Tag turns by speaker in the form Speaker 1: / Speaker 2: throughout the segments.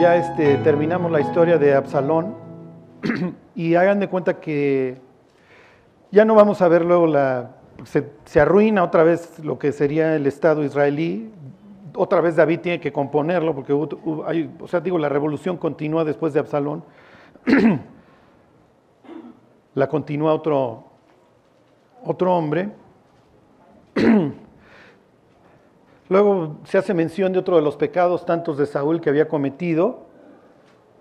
Speaker 1: Ya este, terminamos la historia de Absalón y hagan de cuenta que ya no vamos a ver luego la... Se, arruina otra vez lo que sería el Estado israelí, otra vez David tiene que componerlo, porque o sea, digo, la revolución continúa después de Absalón. la continúa otro, otro hombre. Luego se hace mención de otro de los pecados tantos de Saúl que había cometido,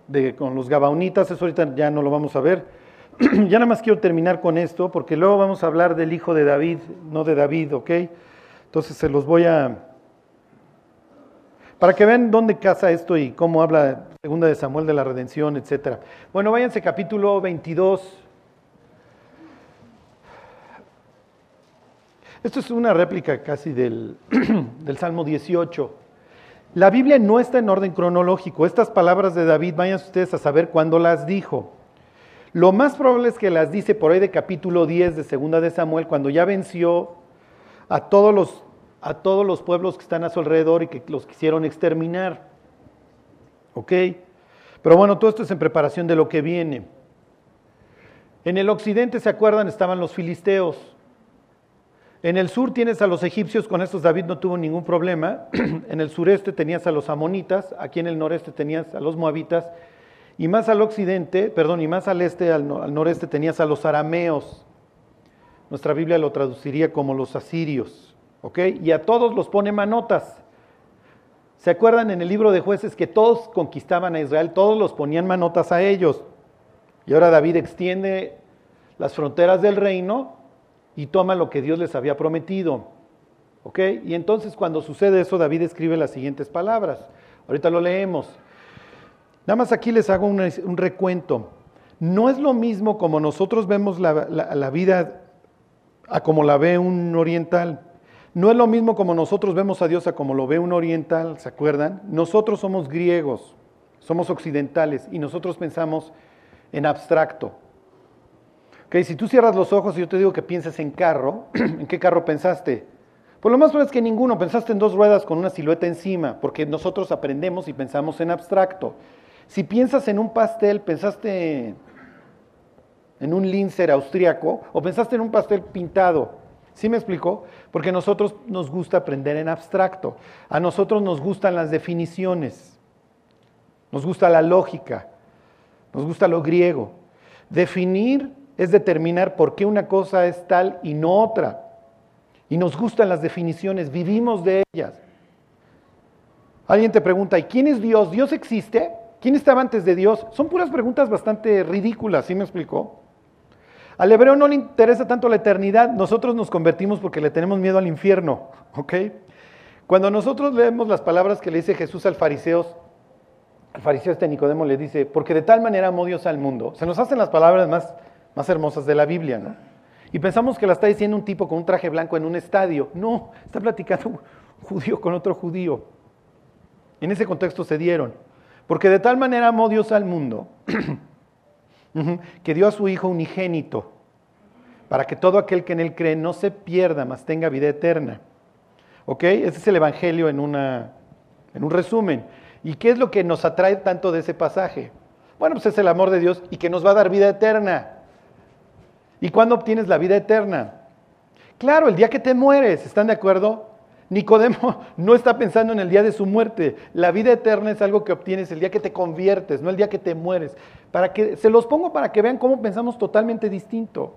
Speaker 1: de, con los Gabaonitas, eso ahorita ya no lo vamos a ver. ya nada más quiero terminar con esto, porque luego vamos a hablar del hijo de David, no de David, ¿ok? Entonces se los voy a... Para que vean dónde casa esto y cómo habla segunda de Samuel de la redención, etc. Bueno, váyanse capítulo 22. Esto es una réplica casi del, del, Salmo 18. La Biblia no está en orden cronológico. Estas palabras de David, vayan ustedes a saber cuándo las dijo. Lo más probable es que las dice por ahí de capítulo 10 de Segunda de Samuel, cuando ya venció a todos los, a todos los pueblos que están a su alrededor y que los quisieron exterminar. ¿Ok? Pero bueno, todo esto es en preparación de lo que viene. En el occidente, ¿se acuerdan? Estaban los filisteos. En el sur tienes a los egipcios, con estos David no tuvo ningún problema. en el sureste tenías a los amonitas, aquí en el noreste tenías a los moabitas, y más al occidente, perdón, y más al este, al, noreste tenías a los arameos. Nuestra Biblia lo traduciría como los asirios, ¿ok? Y a todos los pone manotas. ¿Se acuerdan en el libro de jueces que todos conquistaban a Israel, todos los ponían manotas a ellos? Y ahora David extiende las fronteras del reino y toma lo que Dios les había prometido. ¿Ok? Y entonces cuando sucede eso, David escribe las siguientes palabras. Ahorita lo leemos. Nada más aquí les hago un, recuento. No es lo mismo como nosotros vemos la, la vida a como la ve un oriental. No es lo mismo como nosotros vemos a Dios a como lo ve un oriental, ¿se acuerdan? Nosotros somos griegos, somos occidentales y nosotros pensamos en abstracto. Okay, si tú cierras los ojos y yo te digo que pienses en carro, ¿en qué carro pensaste? Pues lo más probable es que ninguno, pensaste en dos ruedas con una silueta encima, porque nosotros aprendemos y pensamos en abstracto. Si piensas en un pastel, pensaste en un lincer austriaco o pensaste en un pastel pintado. ¿Sí me explicó? Porque a nosotros nos gusta aprender en abstracto. A nosotros nos gustan las definiciones. Nos gusta la lógica. Nos gusta lo griego. Definir es determinar por qué una cosa es tal y no otra. Y nos gustan las definiciones, vivimos de ellas. Alguien te pregunta, ¿y quién es Dios? ¿Dios existe? ¿Quién estaba antes de Dios? Son puras preguntas bastante ridículas, ¿sí me explicó? Al hebreo no le interesa tanto la eternidad, nosotros nos convertimos porque le tenemos miedo al infierno, ¿ok? Cuando nosotros leemos las palabras que le dice Jesús al fariseos, al fariseo este Nicodemo le dice, porque de tal manera amó Dios al mundo, se nos hacen las palabras más más hermosas de la Biblia, ¿no? Y pensamos que la está diciendo un tipo con un traje blanco en un estadio. No, está platicando un judío con otro judío. En ese contexto se dieron. Porque de tal manera amó Dios al mundo que dio a su Hijo unigénito para que todo aquel que en él cree no se pierda, mas tenga vida eterna. ¿Ok? Ese es el Evangelio en, una, en un resumen. ¿Y qué es lo que nos atrae tanto de ese pasaje? Bueno, pues es el amor de Dios y que nos va a dar vida eterna. ¿Y cuándo obtienes la vida eterna? Claro, el día que te mueres, ¿están de acuerdo? Nicodemo no está pensando en el día de su muerte. La vida eterna es algo que obtienes el día que te conviertes, no el día que te mueres. Para que se los pongo para que vean cómo pensamos totalmente distinto.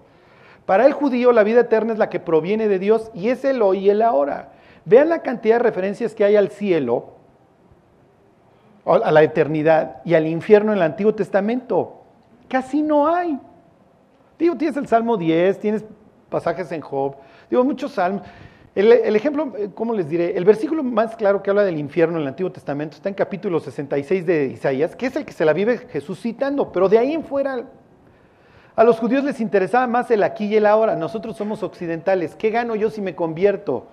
Speaker 1: Para el judío la vida eterna es la que proviene de Dios y es el hoy y el ahora. Vean la cantidad de referencias que hay al cielo, a la eternidad y al infierno en el Antiguo Testamento. Casi no hay. Digo, tienes el Salmo 10, tienes pasajes en Job, digo, muchos salmos. El, ejemplo, eh, ¿cómo les diré? El versículo más claro que habla del infierno en el Antiguo Testamento está en capítulo 66 de Isaías, que es el que se la vive Jesús citando, pero de ahí en fuera a los judíos les interesaba más el aquí y el ahora. Nosotros somos occidentales. ¿Qué gano yo si me convierto?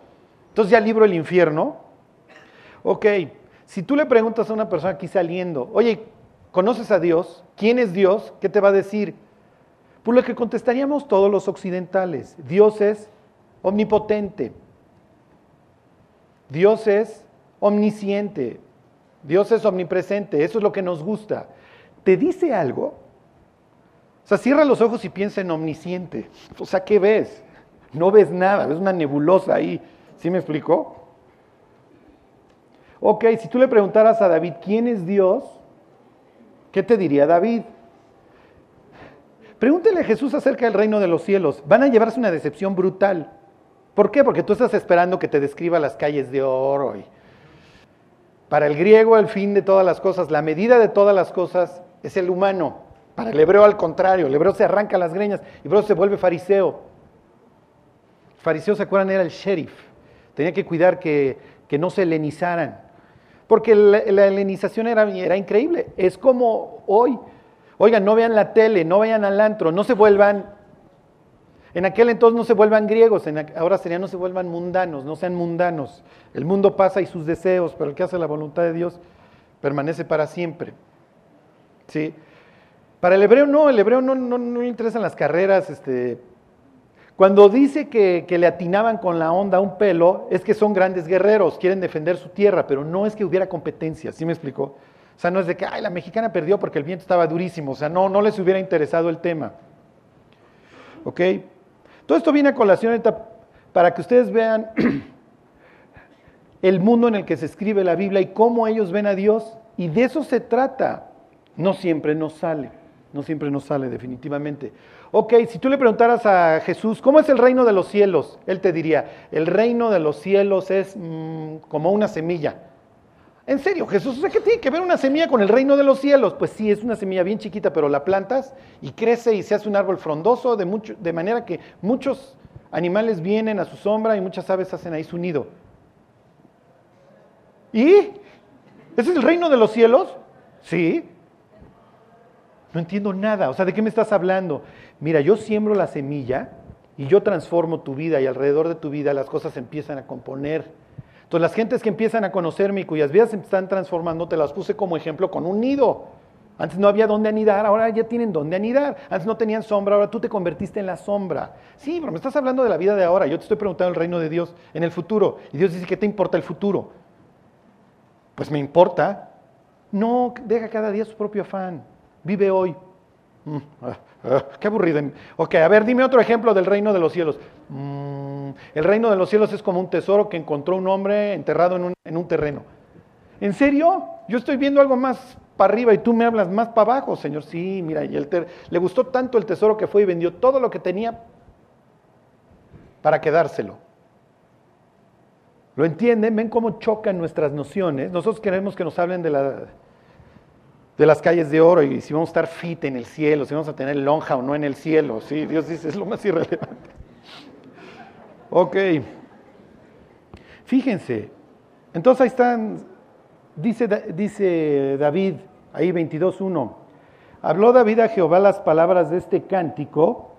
Speaker 1: Entonces ya libro el infierno. Ok, si tú le preguntas a una persona aquí saliendo, oye, ¿conoces a Dios? ¿Quién es Dios? ¿Qué te va a decir? Por lo que contestaríamos todos los occidentales, Dios es omnipotente. Dios es omnisciente. Dios es omnipresente. Eso es lo que nos gusta. ¿Te dice algo? O sea, cierra los ojos y piensa en omnisciente. O sea, ¿qué ves? No ves nada, ves una nebulosa ahí. ¿Sí me explicó? Ok, si tú le preguntaras a David, ¿quién es Dios? ¿Qué te diría David? Pregúntele a Jesús acerca del reino de los cielos. Van a llevarse una decepción brutal. ¿Por qué? Porque tú estás esperando que te describa las calles de oro. Para el griego, el fin de todas las cosas, la medida de todas las cosas es el humano. Para el hebreo, al contrario, el hebreo se arranca las greñas, el hebreo se vuelve fariseo. El fariseo, ¿se acuerdan? Era el sheriff. Tenía que cuidar que, no se helenizaran. Porque la, la helenización era, era increíble. Es como hoy. Oigan, no vean la tele, no vayan al antro, no se vuelvan en aquel entonces no se vuelvan griegos, ahora sería no se vuelvan mundanos, no sean mundanos. El mundo pasa y sus deseos, pero el que hace la voluntad de Dios permanece para siempre. ¿Sí? Para el hebreo no, el hebreo no, no, le interesan las carreras. Este, cuando dice que, que, le atinaban con la onda un pelo, es que son grandes guerreros, quieren defender su tierra, pero no es que hubiera competencia, ¿sí me explicó? O sea, no es de que, ay, la mexicana perdió porque el viento estaba durísimo, o sea, no, no les hubiera interesado el tema. ¿Ok? Todo esto viene a colación para que ustedes vean el mundo en el que se escribe la Biblia y cómo ellos ven a Dios. Y de eso se trata. No siempre nos sale, no siempre nos sale definitivamente. Ok, si tú le preguntaras a Jesús, ¿cómo es el reino de los cielos? Él te diría, el reino de los cielos es mm, como una semilla. En serio, Jesús, ¿qué tiene que ver una semilla con el reino de los cielos? Pues sí, es una semilla bien chiquita, pero la plantas y crece y se hace un árbol frondoso, de, mucho, de manera que muchos animales vienen a su sombra y muchas aves hacen ahí su nido. ¿Y? ¿Ese es el reino de los cielos? Sí. No entiendo nada. O sea, ¿de qué me estás hablando? Mira, yo siembro la semilla y yo transformo tu vida y alrededor de tu vida las cosas empiezan a componer. Entonces las gentes que empiezan a conocerme y cuyas vidas se están transformando, te las puse como ejemplo con un nido. Antes no había dónde anidar, ahora ya tienen dónde anidar. Antes no tenían sombra, ahora tú te convertiste en la sombra. Sí, pero me estás hablando de la vida de ahora. Yo te estoy preguntando el reino de Dios en el futuro. Y Dios dice, ¿qué te importa el futuro? Pues me importa. No, deja cada día su propio afán. Vive hoy. Mm, ah, ah, qué aburrido. Ok, a ver, dime otro ejemplo del reino de los cielos. Mm, el reino de los cielos es como un tesoro que encontró un hombre enterrado en un, terreno. ¿En serio? Yo estoy viendo algo más para arriba y tú me hablas más para abajo, Señor. Sí, mira, y el le gustó tanto el tesoro que fue y vendió todo lo que tenía para quedárselo. ¿Lo entienden? ¿Ven cómo chocan nuestras nociones? Nosotros queremos que nos hablen de la, de las calles de oro y si vamos a estar fit en el cielo, si vamos a tener lonja o no en el cielo. Sí, Dios dice, es lo más irrelevante. Ok. Fíjense. Entonces ahí están, dice, dice David, ahí 22.1. Habló David a Jehová las palabras de este cántico.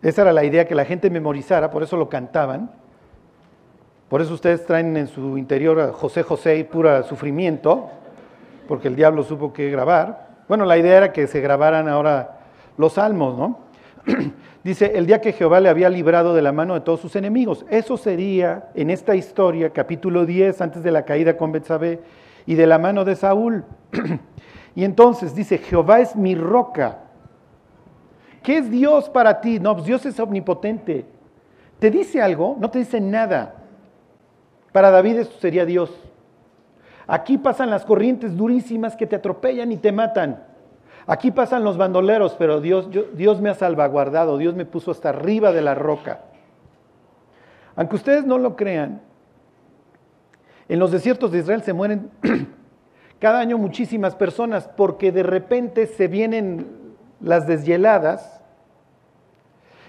Speaker 1: Esa era la idea que la gente memorizara, por eso lo cantaban. Por eso ustedes traen en su interior a José José y pura sufrimiento porque el diablo supo que grabar. Bueno, la idea era que se grabaran ahora los salmos, ¿no? Dice, el día que Jehová le había librado de la mano de todos sus enemigos. Eso sería en esta historia, capítulo 10, antes de la caída con Betsabé y de la mano de Saúl. y entonces dice, Jehová es mi roca. ¿Qué es Dios para ti? No, pues Dios es omnipotente. ¿Te dice algo? No te dice nada. Para David esto sería Dios. Aquí pasan las corrientes durísimas que te atropellan y te matan. Aquí pasan los bandoleros, pero Dios, Dios me ha salvaguardado, Dios me puso hasta arriba de la roca. Aunque ustedes no lo crean, en los desiertos de Israel se mueren cada año muchísimas personas porque de repente se vienen las deshieladas,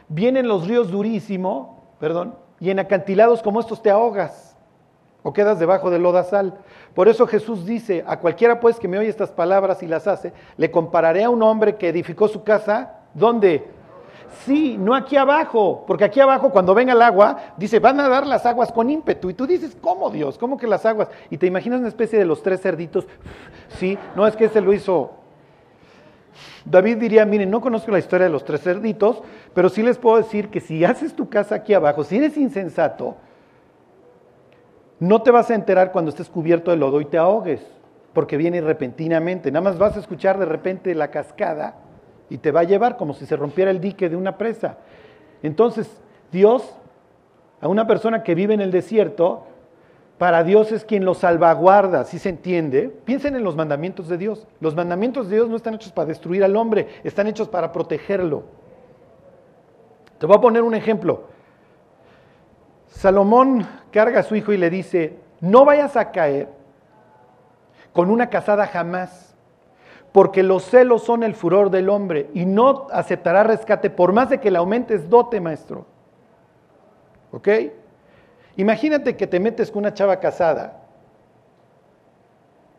Speaker 1: vienen los ríos durísimos, perdón, y en acantilados como estos te ahogas o quedas debajo del lodazal. Por eso Jesús dice, a cualquiera pues que me oye estas palabras y las hace, le compararé a un hombre que edificó su casa, ¿dónde? Sí, no aquí abajo, porque aquí abajo cuando venga el agua, dice, van a dar las aguas con ímpetu. Y tú dices, ¿cómo Dios? ¿Cómo que las aguas? Y te imaginas una especie de los tres cerditos. Sí, no es que ese lo hizo David diría, miren, no conozco la historia de los tres cerditos, pero sí les puedo decir que si haces tu casa aquí abajo, si eres insensato, no te vas a enterar cuando estés cubierto de lodo y te ahogues, porque viene repentinamente. Nada más vas a escuchar de repente la cascada y te va a llevar como si se rompiera el dique de una presa. Entonces, Dios, a una persona que vive en el desierto, para Dios es quien lo salvaguarda, si se entiende. Piensen en los mandamientos de Dios. Los mandamientos de Dios no están hechos para destruir al hombre, están hechos para protegerlo. Te voy a poner un ejemplo. Salomón carga a su hijo y le dice, no vayas a caer con una casada jamás, porque los celos son el furor del hombre y no aceptará rescate por más de que le aumentes dote, maestro. ¿Ok? Imagínate que te metes con una chava casada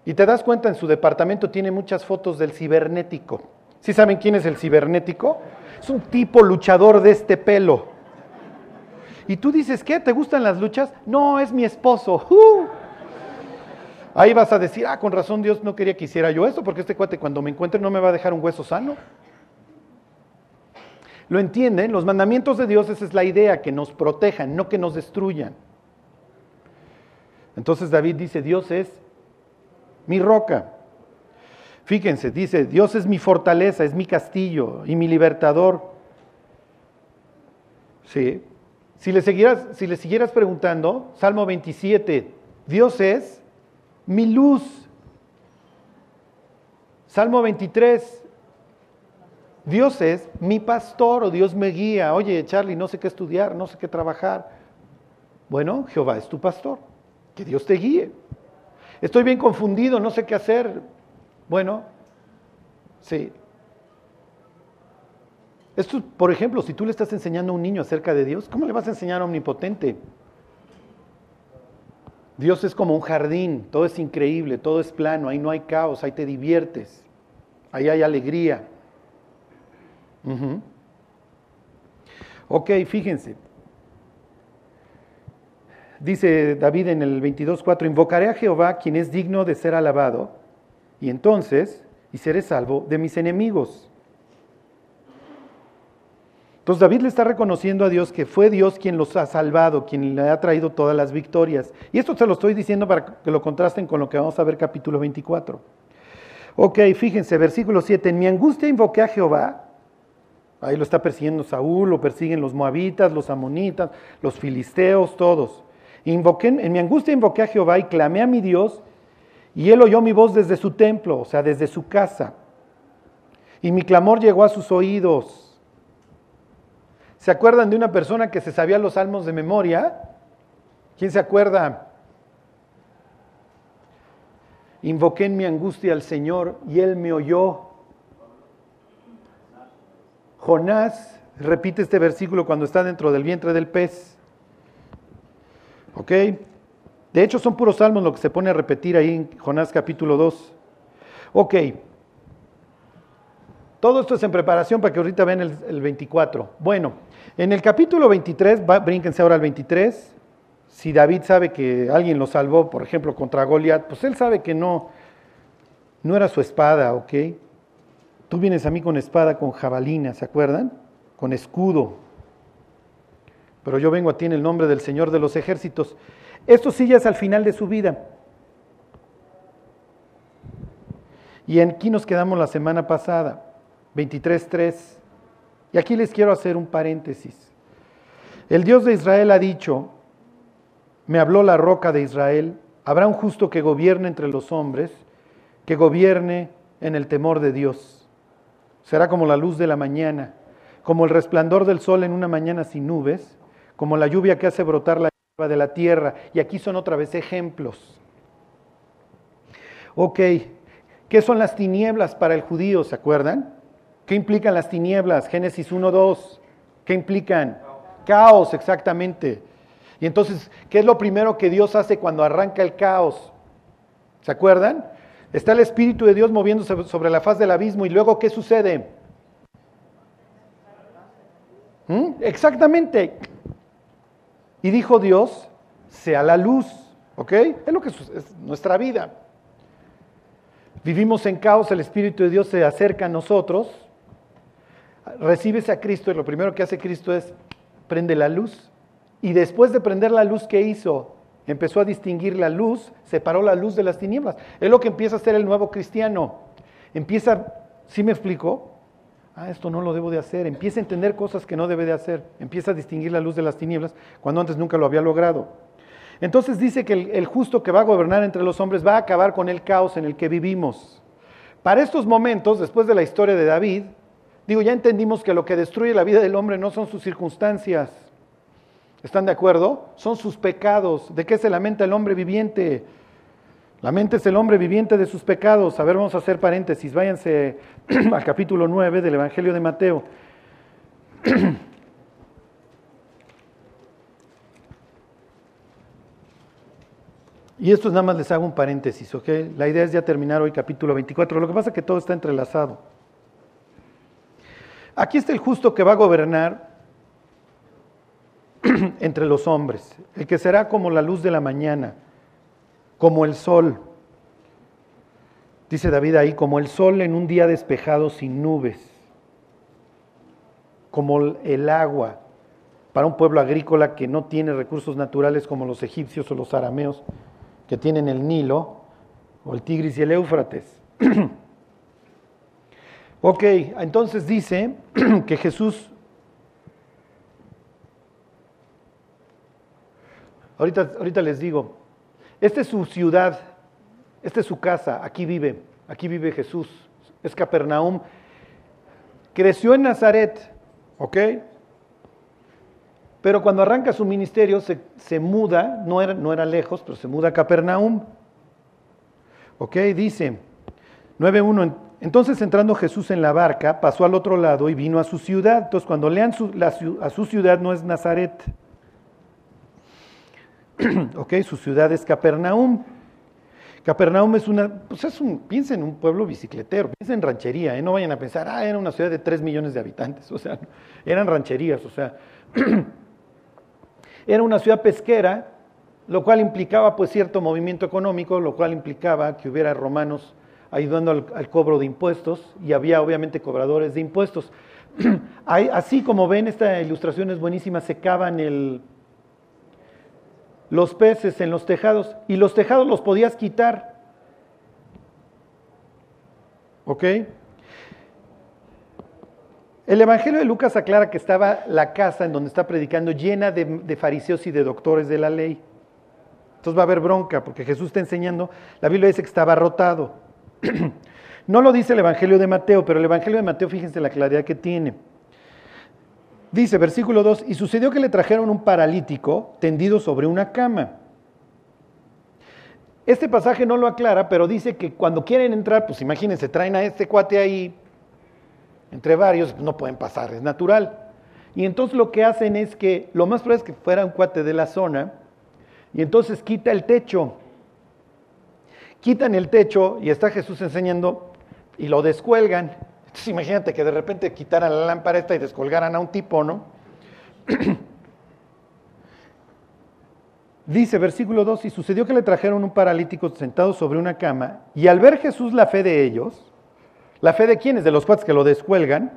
Speaker 1: y te das cuenta en su departamento tiene muchas fotos del cibernético. ¿Sí saben quién es el cibernético? Es un tipo luchador de este pelo. Y tú dices, ¿qué? ¿Te gustan las luchas? No, es mi esposo. ¡Uh! Ahí vas a decir, ah, con razón Dios no quería que hiciera yo esto, porque este cuate cuando me encuentre no me va a dejar un hueso sano. ¿Lo entienden? Los mandamientos de Dios, esa es la idea, que nos protejan, no que nos destruyan. Entonces David dice, Dios es mi roca. Fíjense, dice, Dios es mi fortaleza, es mi castillo y mi libertador. Sí. Si le, siguieras, siguieras preguntando, Salmo 27, Dios es mi luz. Salmo 23, Dios es mi pastor o Dios me guía. Oye, Charlie, no sé qué estudiar, no sé qué trabajar. Bueno, Jehová es tu pastor. Que Dios te guíe. Estoy bien confundido, no sé qué hacer. Bueno, sí. Esto, por ejemplo, si tú le estás enseñando a un niño acerca de Dios, ¿cómo le vas a enseñar a omnipotente? Dios es como un jardín, todo es increíble, todo es plano, ahí no hay caos, ahí te diviertes, ahí hay alegría. Ok, fíjense. Dice David en el 22.4, invocaré a Jehová quien es digno de ser alabado, y entonces, y seré salvo de mis enemigos. Entonces David le está reconociendo a Dios que fue Dios quien los ha salvado, quien le ha traído todas las victorias. Y esto se lo estoy diciendo para que lo contrasten con lo que vamos a ver capítulo 24. Ok, fíjense, versículo 7, en mi angustia invoqué a Jehová, Ahí lo está persiguiendo Saúl, lo persiguen los moabitas, los amonitas, los filisteos, todos. Invoqué, en mi angustia invoqué a Jehová y clamé a mi Dios, y él oyó mi voz desde su templo, o sea, desde su casa. Y mi clamor llegó a sus oídos. ¿Se acuerdan de una persona que se sabía los salmos de memoria? ¿Quién se acuerda? Invoqué en mi angustia al Señor y Él me oyó. Jonás repite este versículo cuando está dentro del vientre del pez. ¿Ok? De hecho, son puros salmos lo que se pone a repetir ahí en Jonás capítulo 2. Ok. Todo esto es en preparación para que ahorita vean el, 24. Bueno, en el capítulo 23, brínquense ahora al 23. Si David sabe que alguien lo salvó, por ejemplo, contra Goliat, pues él sabe que no, no era su espada, ¿ok? Tú vienes a mí con espada, con jabalina, ¿se acuerdan? Con escudo. Pero yo vengo a ti en el nombre del Señor de los ejércitos. Esto sí ya es al final de su vida. Y aquí nos quedamos la semana pasada, 23.3. Y aquí les quiero hacer un paréntesis. El Dios de Israel ha dicho, me habló la roca de Israel, habrá un justo que gobierne entre los hombres, que gobierne en el temor de Dios. Será como la luz de la mañana, como el resplandor del sol en una mañana sin nubes, como la lluvia que hace brotar la hierba de la tierra. Y aquí son otra vez ejemplos. Ok, ¿qué son las tinieblas para el judío? ¿Se acuerdan? ¿Qué implican las tinieblas? Génesis 1, 2. ¿Qué implican? Caos, exactamente. Y entonces, ¿qué es lo primero que Dios hace cuando arranca el caos? ¿Se acuerdan? Está el Espíritu de Dios moviéndose sobre la faz del abismo y luego ¿qué sucede? ¿Mm? Exactamente. Y dijo Dios, sea la luz. ¿Ok? Es lo que es nuestra vida. vivimos en caos, el Espíritu de Dios se acerca a nosotros, recibes a Cristo y lo primero que hace Cristo es prende la luz. Y después de prender la luz, ¿qué hizo? Empezó a distinguir la luz, separó la luz de las tinieblas. Es lo que empieza a hacer el nuevo cristiano. Empieza, ¿sí me explico? Ah, esto no lo debo de hacer. Empieza a entender cosas que no debe de hacer. Empieza a distinguir la luz de las tinieblas cuando antes nunca lo había logrado. Entonces dice que el, el, justo que va a gobernar entre los hombres va a acabar con el caos en el que vivimos. Para estos momentos, después de la historia de David, digo, ya entendimos que lo que destruye la vida del hombre no son sus circunstancias. ¿Están de acuerdo? Son sus pecados. ¿De qué se lamenta el hombre viviente? La mente es el hombre viviente de sus pecados. A ver, vamos a hacer paréntesis. Váyanse al capítulo 9 del Evangelio de Mateo. Y esto nada más les hago un paréntesis, ¿ok? La idea es ya terminar hoy capítulo 24. Lo que pasa es que todo está entrelazado. Aquí está el justo que va a gobernar entre los hombres, el que será como la luz de la mañana, como el sol. Dice David ahí, como el sol en un día despejado sin nubes, como el agua para un pueblo agrícola que no tiene recursos naturales como los egipcios o los arameos, que tienen el Nilo, o el Tigris y el Éufrates. ok, entonces dice que Jesús Ahorita, ahorita les digo, esta es su ciudad, esta es su casa, aquí vive, aquí vive Jesús, es Capernaum. Creció en Nazaret, ¿ok? Pero cuando arranca su ministerio se, se muda, no era, no era, lejos, pero se muda a Capernaum. ¿Ok? Dice 9.1, entonces entrando Jesús en la barca, pasó al otro lado y vino a su ciudad. Entonces cuando lean a su ciudad no es Nazaret, ok, su ciudad es Capernaum. Capernaum es una, pues es un, piensen en un pueblo bicicletero, piensen en ranchería, ¿eh? no vayan a pensar, ah, era una ciudad de 3 millones de habitantes, o sea, eran rancherías, o sea, era una ciudad pesquera, lo cual implicaba pues cierto movimiento económico, lo cual implicaba que hubiera romanos ayudando al, cobro de impuestos y había obviamente cobradores de impuestos. Así como ven, esta ilustración es buenísima, secaban el, los peces en los tejados y los tejados los podías quitar. ¿Ok? El Evangelio de Lucas aclara que estaba la casa en donde está predicando llena de, fariseos y de doctores de la ley. Entonces va a haber bronca porque Jesús está enseñando, la Biblia dice que estaba rotado. no lo dice el Evangelio de Mateo, pero el Evangelio de Mateo, fíjense la claridad que tiene. Dice, versículo 2, y sucedió que le trajeron un paralítico tendido sobre una cama. Este pasaje no lo aclara, pero dice que cuando quieren entrar, pues imagínense, traen a este cuate ahí, entre varios, no pueden pasar, es natural. Y entonces lo que hacen es que, lo más probable es que fuera un cuate de la zona, y entonces quita el techo. Quitan el techo y está Jesús enseñando y lo descuelgan. Entonces imagínate que de repente quitaran la lámpara esta y descolgaran a un tipo, ¿no? Dice versículo 2, y sucedió que le trajeron un paralítico sentado sobre una cama, y al ver Jesús la fe de ellos, la fe de quienes, de los cuates que lo descuelgan,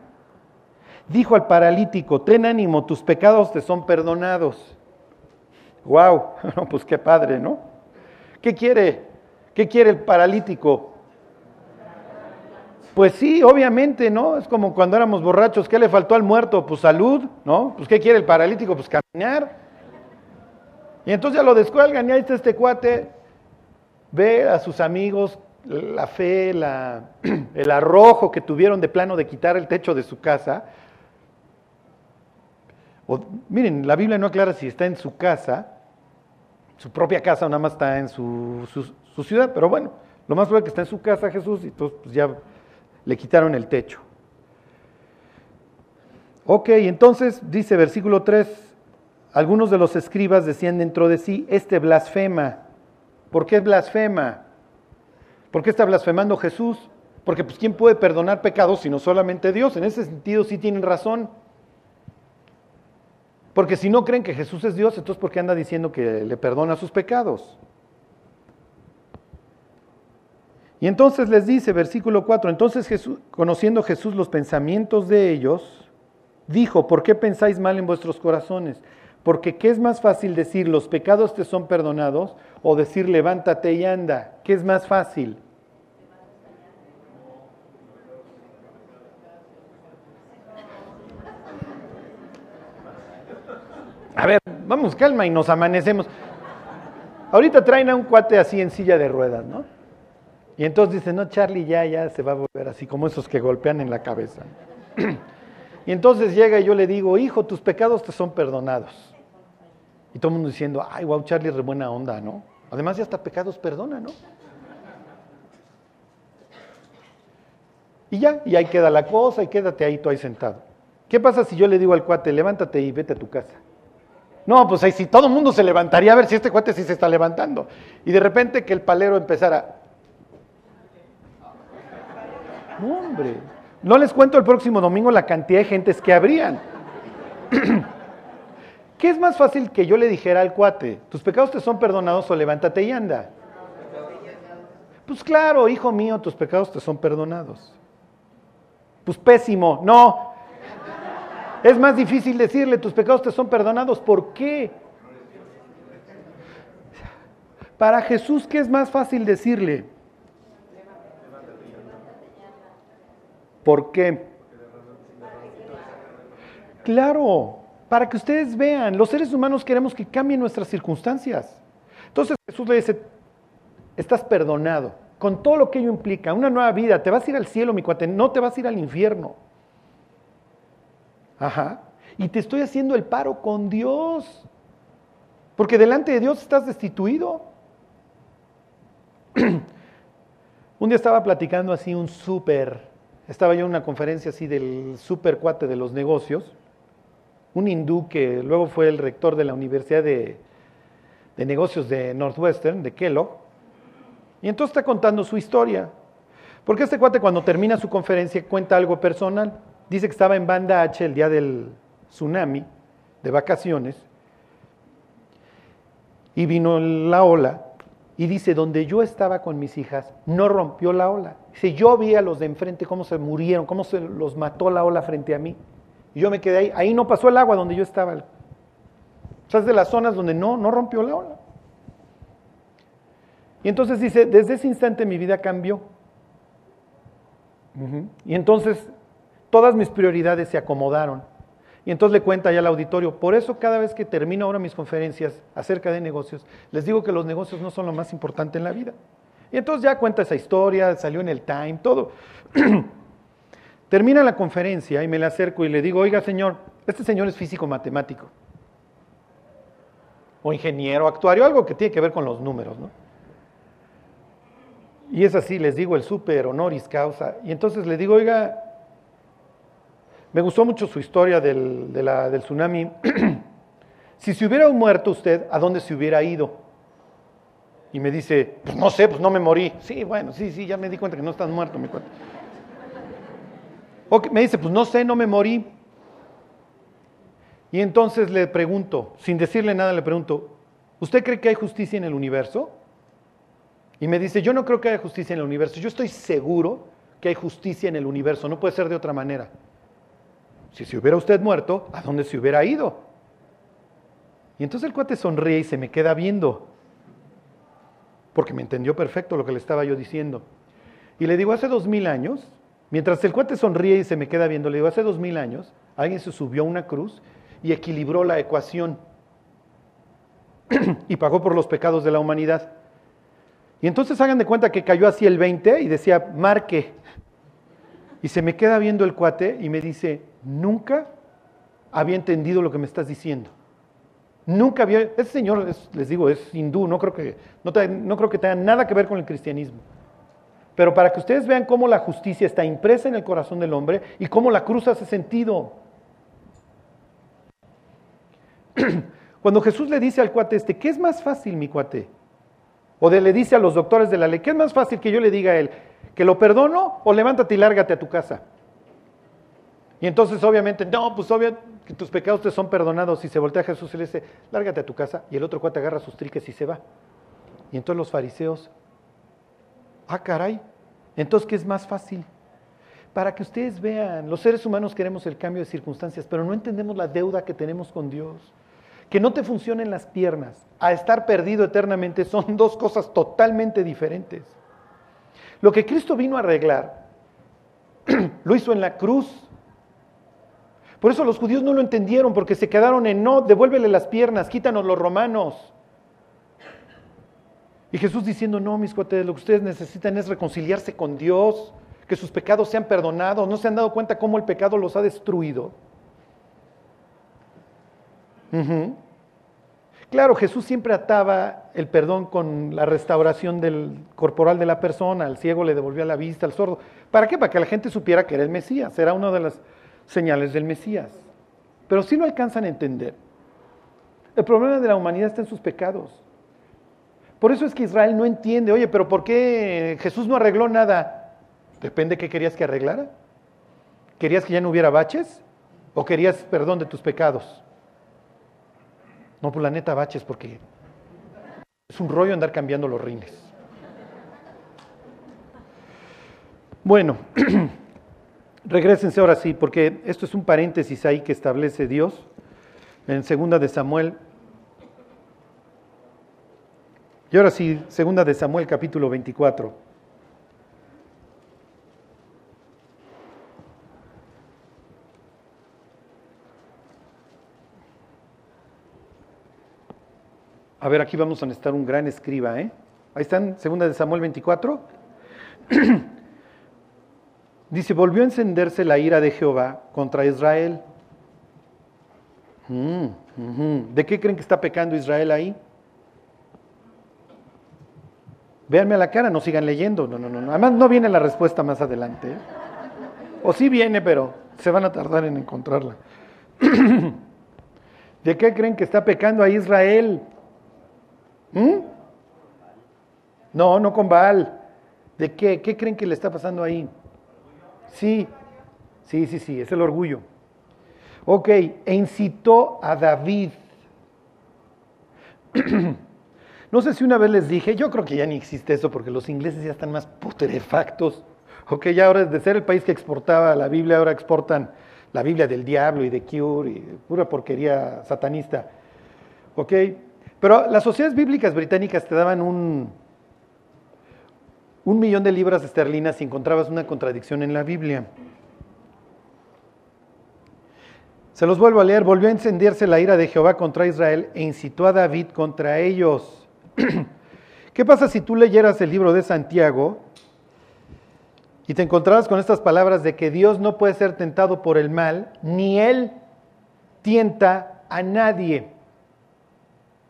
Speaker 1: dijo al paralítico, ten ánimo, tus pecados te son perdonados. Wow, pues qué padre, ¿no? ¿Qué quiere? ¿Qué quiere el paralítico? Pues sí, obviamente, ¿no? Es como cuando éramos borrachos, ¿qué le faltó al muerto? Pues salud, ¿no? Pues ¿qué quiere el paralítico? Pues caminar. Y entonces ya lo descuelgan y ahí está este cuate, ve a sus amigos la fe, la, el arrojo que tuvieron de plano de quitar el techo de su casa. Miren, la Biblia no aclara si está en su casa, su propia casa nada más está en su, su ciudad, pero bueno, lo más probable es que está en su casa Jesús y entonces pues ya le quitaron el techo. Ok, entonces dice versículo 3, algunos de los escribas decían dentro de sí, este blasfema. ¿Por qué blasfema? ¿Por qué está blasfemando Jesús? Porque pues ¿quién puede perdonar pecados sino solamente Dios? En ese sentido sí tienen razón. Porque si no creen que Jesús es Dios, entonces ¿por qué anda diciendo que le perdona sus pecados? Y entonces les dice, versículo 4, entonces Jesús, conociendo Jesús los pensamientos de ellos, dijo, ¿por qué pensáis mal en vuestros corazones? Porque ¿qué es más fácil decir, los pecados te son perdonados? O decir, levántate y anda. ¿Qué es más fácil? A ver, vamos, calma y nos amanecemos. Ahorita traen a un cuate así en silla de ruedas, ¿no? Y entonces dice, no, Charlie ya, ya se va a volver así como esos que golpean en la cabeza. Y entonces llega y yo le digo, hijo, tus pecados te son perdonados. Y todo el mundo diciendo, ay, wow, Charlie re buena onda, ¿no? Además ya hasta pecados perdona, ¿no? Y ya, y ahí queda la cosa y quédate ahí tú ahí sentado. ¿Qué pasa si yo le digo al cuate, levántate y vete a tu casa? No, pues ahí sí, todo el mundo se levantaría a ver si este cuate sí se está levantando. Y de repente que el palero empezara. No, hombre. No les cuento el próximo domingo la cantidad de gentes que habrían. ¿Qué es más fácil que yo le dijera al cuate? ¿Tus pecados te son perdonados o levántate y anda? Pues claro, hijo mío, tus pecados te son perdonados. Pues pésimo, no. Es más difícil decirle, tus pecados te son perdonados. ¿Por qué? Para Jesús, ¿qué es más fácil decirle? ¿Por qué? Claro, para que ustedes vean, los seres humanos queremos que cambien nuestras circunstancias. Entonces Jesús le dice, estás perdonado, con todo lo que ello implica, una nueva vida, te vas a ir al cielo, mi cuate, no te vas a ir al infierno. Ajá. Y te estoy haciendo el paro con Dios, porque delante de Dios estás destituido. un día estaba platicando así un súper estaba yo en una conferencia así del super cuate de los negocios, un hindú que luego fue el rector de la Universidad de, Negocios de Northwestern, de Kellogg, y entonces está contando su historia. Porque este cuate cuando termina su conferencia cuenta algo personal. Dice que estaba en Banda H el día del tsunami, de vacaciones, y vino la ola y dice, donde yo estaba con mis hijas, no rompió la ola. Dice, yo vi a los de enfrente cómo se murieron, cómo se los mató la ola frente a mí. Y yo me quedé ahí. Ahí no pasó el agua donde yo estaba. O sea, es de las zonas donde no, no rompió la ola. Y entonces dice, desde ese instante mi vida cambió. Y entonces todas mis prioridades se acomodaron. Y entonces le cuenta ya al auditorio, por eso cada vez que termino ahora mis conferencias acerca de negocios, les digo que los negocios no son lo más importante en la vida. Y entonces ya cuenta esa historia, salió en el Time, todo. Termina la conferencia y me le acerco y le digo, oiga señor, este señor es físico matemático, o ingeniero, actuario, algo que tiene que ver con los números, ¿no? Y es así, les digo, el super honoris causa. Y entonces le digo, oiga, me gustó mucho su historia del, del tsunami. si se hubiera muerto usted, ¿a dónde se hubiera ido? Y me dice, pues no sé, pues no me morí. Sí, bueno, sí, sí, ya me di cuenta que no estás muerto, me dice, pues no sé, no me morí. Y entonces le pregunto, sin decirle nada, le pregunto, ¿usted cree que hay justicia en el universo? Y me dice, yo no creo que haya justicia en el universo, yo estoy seguro que hay justicia en el universo, no puede ser de otra manera. Si se hubiera usted muerto, ¿a dónde se hubiera ido? Y entonces el cuate sonríe y se me queda viendo, porque me entendió perfecto lo que le estaba yo diciendo. Y le digo, hace dos mil años, mientras el cuate sonríe y se me queda viendo, le digo, hace dos mil años, alguien se subió a una cruz y equilibró la ecuación y pagó por los pecados de la humanidad. Y entonces hagan de cuenta que cayó así el 20 y decía, marque. Y se me queda viendo el cuate y me dice, nunca había entendido lo que me estás diciendo. Nunca había, ese señor, les digo, es hindú, no creo, que, no, creo que tenga nada que ver con el cristianismo. Pero para que ustedes vean cómo la justicia está impresa en el corazón del hombre y cómo la cruz hace sentido. Cuando Jesús le dice al cuate este, ¿qué es más fácil, mi cuate? O le dice a los doctores de la ley, ¿qué es más fácil que yo le diga a él? ¿Que lo perdono o levántate y lárgate a tu casa? Y entonces obviamente, no, pues obviamente que tus pecados te son perdonados. Y se voltea a Jesús y le dice, lárgate a tu casa. Y el otro cuate agarra sus triques y se va. Y entonces los fariseos, ah, caray, Entonces, ¿qué es más fácil? Para que ustedes vean, los seres humanos queremos el cambio de circunstancias, pero no entendemos la deuda que tenemos con Dios. Que no te funcionen las piernas, a estar perdido eternamente, son dos cosas totalmente diferentes. Lo que Cristo vino a arreglar, lo hizo en la cruz. Por eso los judíos no lo entendieron, porque se quedaron en no, devuélvele las piernas, quítanos los romanos. Y Jesús diciendo, no, mis cuates, lo que ustedes necesitan es reconciliarse con Dios, que sus pecados sean perdonados. ¿No se han dado cuenta cómo el pecado los ha destruido? Claro, Jesús siempre ataba el perdón con la restauración del corporal de la persona, al ciego le devolvía la vista, al sordo. ¿Para qué? Para que la gente supiera que era el Mesías, era una de las señales del Mesías. Pero si no alcanzan a entender. El problema de la humanidad está en sus pecados. Por eso es que Israel no entiende, oye, pero ¿por qué Jesús no arregló nada? Depende de qué querías que arreglara. ¿Querías que ya no hubiera baches? ¿O querías perdón de tus pecados? No, pues la neta baches porque es un rollo andar cambiando los rines. Bueno, regresense ahora sí, porque esto es un paréntesis ahí que establece Dios en segunda de Samuel. Y ahora sí, segunda de Samuel capítulo 24. A ver, aquí vamos a necesitar un gran escriba, ¿eh? Ahí están, segunda de Samuel 24. Dice, volvió a encenderse la ira de Jehová contra Israel. Mm, ¿De qué creen que está pecando Israel ahí? Véanme a la cara, no sigan leyendo. No, no, no. Además, no viene la respuesta más adelante. ¿eh? O sí viene, pero se van a tardar en encontrarla. ¿De qué creen que está pecando a Israel? ¿Mm? No, no con Baal. ¿De qué? ¿Qué creen que le está pasando ahí? Sí, sí, sí, sí, es el orgullo. Ok, e incitó a David. no sé si una vez les dije, yo creo que ya ni existe eso porque los ingleses ya están más putrefactos. Ok, ya ahora de ser el país que exportaba la Biblia, ahora exportan la Biblia del diablo y de Cure y pura porquería satanista. Ok, pero las sociedades bíblicas británicas te daban un, un millón de libras esterlinas si encontrabas una contradicción en la Biblia. Se los vuelvo a leer. Volvió a encenderse la ira de Jehová contra Israel e incitó a David contra ellos. ¿Qué pasa si tú leyeras el libro de Santiago y te encontrabas con estas palabras de que Dios no puede ser tentado por el mal, ni Él tienta a nadie?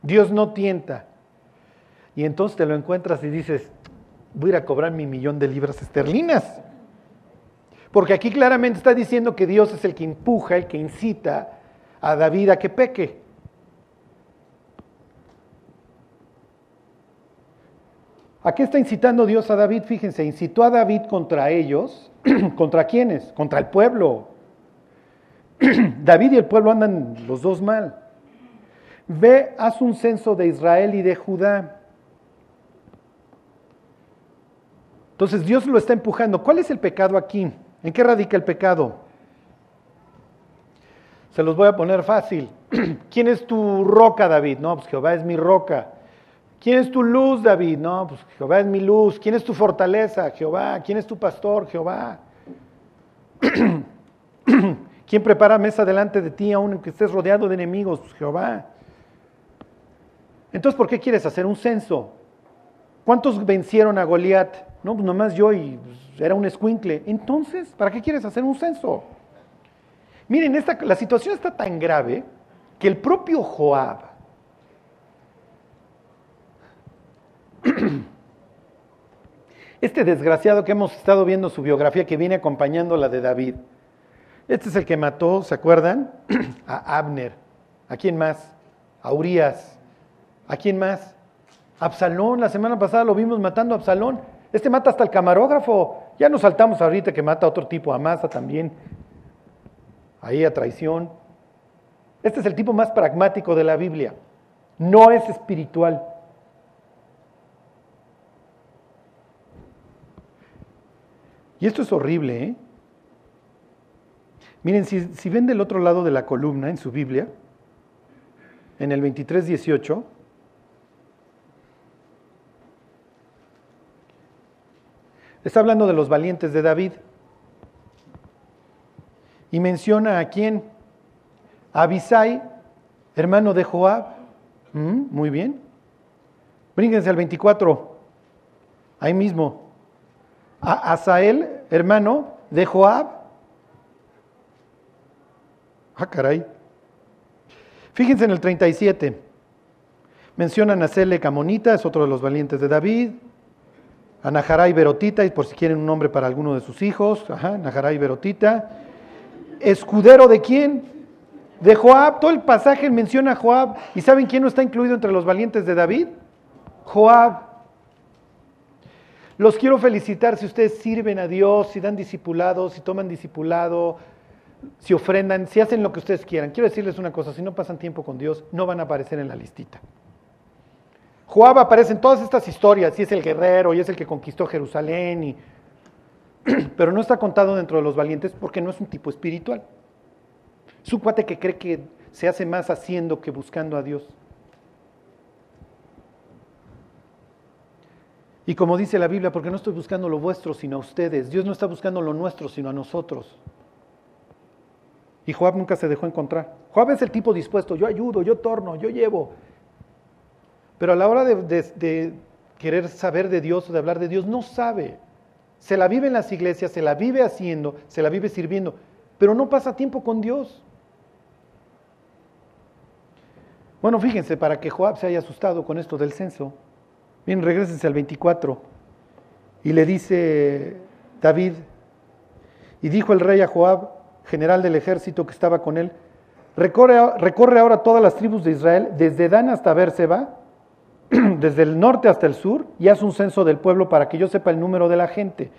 Speaker 1: Dios no tienta. Y entonces te lo encuentras y dices, voy a ir a cobrar mi millón de libras esterlinas. Porque aquí claramente está diciendo que Dios es el que empuja, el que incita a David a que peque. ¿A qué está incitando Dios a David? Fíjense, incitó a David contra ellos. ¿Contra quiénes? Contra el pueblo. David y el pueblo andan los dos mal. Ve, haz un censo de Israel y de Judá. Entonces Dios lo está empujando. ¿Cuál es el pecado aquí? ¿En qué radica el pecado? Se los voy a poner fácil. ¿Quién es tu roca, David? No, pues Jehová es mi roca. ¿Quién es tu luz, David? No, pues Jehová es mi luz. ¿Quién es tu fortaleza? Jehová. ¿Quién es tu pastor? Jehová. ¿Quién prepara mesa delante de ti aun que estés rodeado de enemigos? Pues Jehová. Entonces, ¿por qué quieres hacer un censo? ¿Cuántos vencieron a Goliat? No, pues nomás yo y pues, era un escuincle. Entonces, ¿para qué quieres hacer un censo? Miren, esta, la situación está tan grave que el propio Joab, este desgraciado que hemos estado viendo su biografía que viene acompañando la de David, este es el que mató, ¿se acuerdan? a Abner. ¿A quién más? A Urias. ¿A quién más? Absalón, la semana pasada lo vimos matando a Absalón. Este mata hasta el camarógrafo. Ya nos saltamos ahorita que mata a otro tipo, a Masa también. Ahí a traición. Este es el tipo más pragmático de la Biblia. No es espiritual. Y esto es horrible, ¿eh? Miren, si, si ven del otro lado de la columna en su Biblia, en el 23.18, está hablando de los valientes de David. Y menciona a quién? A Abisai, hermano de Joab. Mm, muy bien. Brínquense al 24, ahí mismo. A Asael, hermano de Joab. Ah, caray. Fíjense en el 37. Mencionan a Sele Camonita, es otro de los valientes de David. A Naharai Berotita, y por si quieren un nombre para alguno de sus hijos. Ajá, Naharai Berotita. ¿Escudero de quién? De Joab. Todo el pasaje menciona a Joab. ¿Y saben quién no está incluido entre los valientes de David? Joab. Los quiero felicitar si ustedes sirven a Dios, si dan discipulados, si toman discipulado, si ofrendan, si hacen lo que ustedes quieran. Quiero decirles una cosa, si no pasan tiempo con Dios, no van a aparecer en la listita. Joab aparece en todas estas historias, y es el guerrero, y es el que conquistó Jerusalén, y... pero no está contado dentro de los valientes porque no es un tipo espiritual. Es cuate que cree que se hace más haciendo que buscando a Dios. Y como dice la Biblia, porque no estoy buscando lo vuestro, sino a ustedes. Dios no está buscando lo nuestro, sino a nosotros. Y Joab nunca se dejó encontrar. Joab es el tipo dispuesto, yo ayudo, yo torno, yo llevo. Pero a la hora de, querer saber de Dios o de hablar de Dios, no sabe. Se la vive en las iglesias, se la vive haciendo, se la vive sirviendo, pero no pasa tiempo con Dios. Bueno, fíjense, para que Joab se haya asustado con esto del censo, Bien, regresense al 24. Y le dice David, y dijo el rey a Joab, general del ejército que estaba con él, recorre, recorre ahora todas las tribus de Israel, desde Dan hasta Berseba, desde el norte hasta el sur, y haz un censo del pueblo para que yo sepa el número de la gente.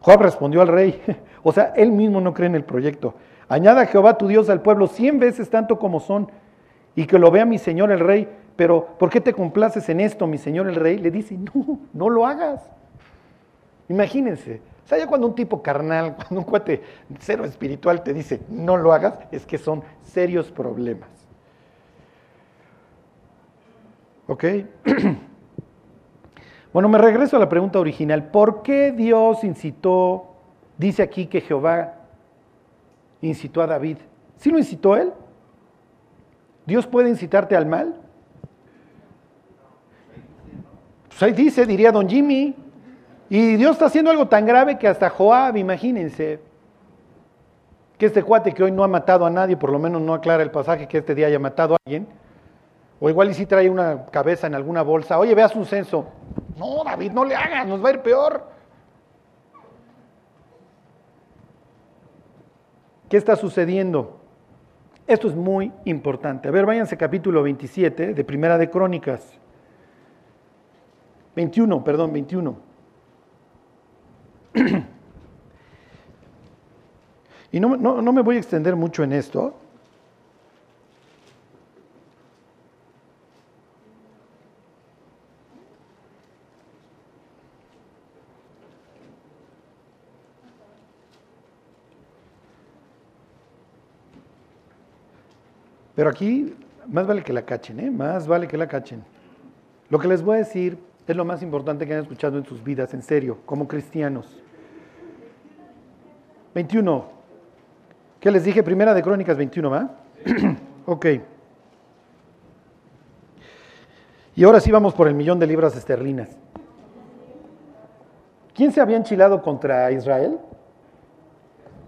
Speaker 1: Joab respondió al rey, o sea, él mismo no cree en el proyecto. Añada Jehová tu Dios al pueblo cien veces tanto como son, y que lo vea mi señor el rey, pero ¿por qué te complaces en esto, mi señor el rey? Le dice, no, no lo hagas. Imagínense, o sea, ya cuando un tipo carnal, cuando un cuate cero espiritual te dice, no lo hagas, es que son serios problemas. ¿Ok? bueno, me regreso a la pregunta original. ¿Por qué Dios incitó, dice aquí que Jehová incitó a David? ¿Sí lo incitó él? ¿Dios puede incitarte al mal? Pues ahí dice, diría don Jimmy. Y Dios está haciendo algo tan grave que hasta Joab, imagínense, que este cuate que hoy no ha matado a nadie, por lo menos no aclara el pasaje que este día haya matado a alguien, o igual y si trae una cabeza en alguna bolsa, oye, veas un censo. No, David, no le hagas, nos va a ir peor. ¿Qué está sucediendo? Esto es muy importante. A ver, váyanse capítulo 27 de Primera de Crónicas. 21, perdón, 21. y no, no, me voy a extender mucho en esto. Pero aquí más vale que la cachen, ¿eh? Más vale que la cachen. Lo que les voy a decir es lo más importante que han escuchado en sus vidas, en serio, como cristianos. 21. ¿Qué les dije? Primera de Crónicas 21, ¿va? ok. Y ahora sí vamos por el millón de libras esterlinas. ¿Quién se había enchilado contra Israel?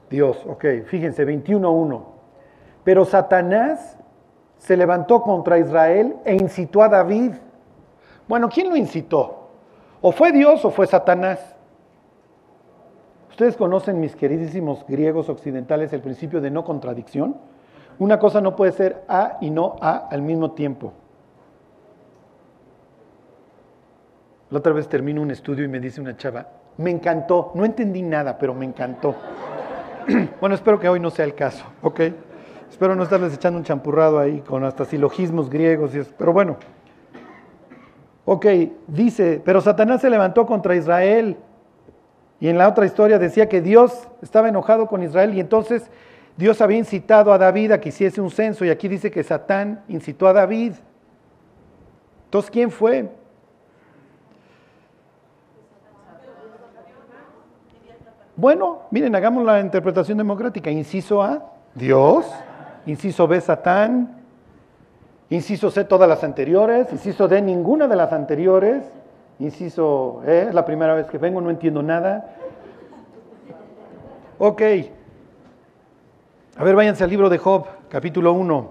Speaker 1: Dios, ok, fíjense, 21.1. Pero Satanás se levantó contra Israel e incitó a David bueno, ¿quién lo incitó? ¿O fue Dios o fue Satanás? Ustedes conocen, mis queridísimos griegos occidentales, el principio de no contradicción. Una cosa no puede ser A y no A al mismo tiempo. La otra vez termino un estudio y me dice una chava, me encantó, no entendí nada, pero me encantó. bueno, espero que hoy no sea el caso, ¿ok? Espero no estarles echando un champurrado ahí con hasta silogismos griegos y eso, pero bueno. Ok, dice, pero Satanás se levantó contra Israel Y en la otra historia decía que Dios estaba enojado con Israel y entonces Dios había incitado a David a que hiciese un censo y aquí dice que Satán incitó a David. Entonces, ¿quién fue? Bueno, miren, hagamos la interpretación democrática. Inciso A, Dios. Inciso B, Satán. Inciso C, todas las anteriores. Inciso D, ninguna de las anteriores. Inciso E, es la primera vez que vengo, no entiendo nada. Ok. A ver, váyanse al libro de Job, capítulo 1.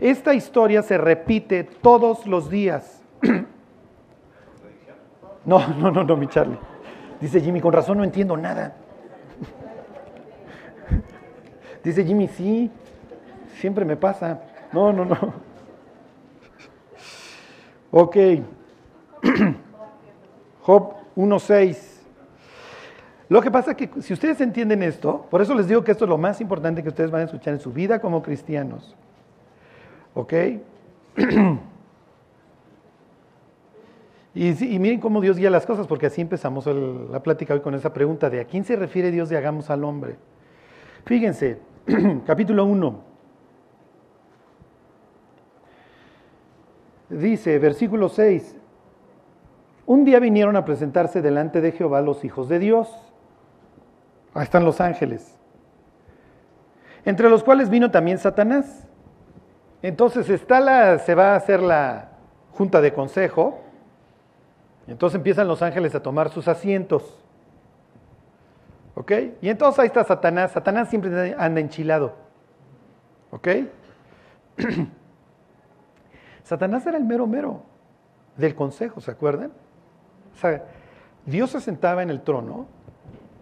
Speaker 1: Esta historia se repite todos los días. No, no, no, no, mi Charlie. Dice Jimmy, con razón no entiendo nada. Dice Jimmy, sí, siempre me pasa. No, no, no. Ok. Job 1.6. Lo que pasa es que si ustedes entienden esto, por eso les digo que esto es lo más importante que ustedes van a escuchar en su vida como cristianos. ¿Ok? Y, miren cómo Dios guía las cosas, porque así empezamos la plática hoy con esa pregunta de ¿a quién se refiere Dios de hagamos al hombre? Fíjense, capítulo 1. Dice, versículo 6, un día vinieron a presentarse delante de Jehová los hijos de Dios. Ahí están los ángeles. Entre los cuales vino también Satanás. Entonces está la, se va a hacer la junta de consejo entonces empiezan los ángeles a tomar sus asientos. ¿Ok? Y entonces ahí está Satanás. Satanás siempre anda enchilado. ¿Ok? Satanás era el mero mero del consejo, ¿se acuerdan? O sea, Dios se sentaba en el trono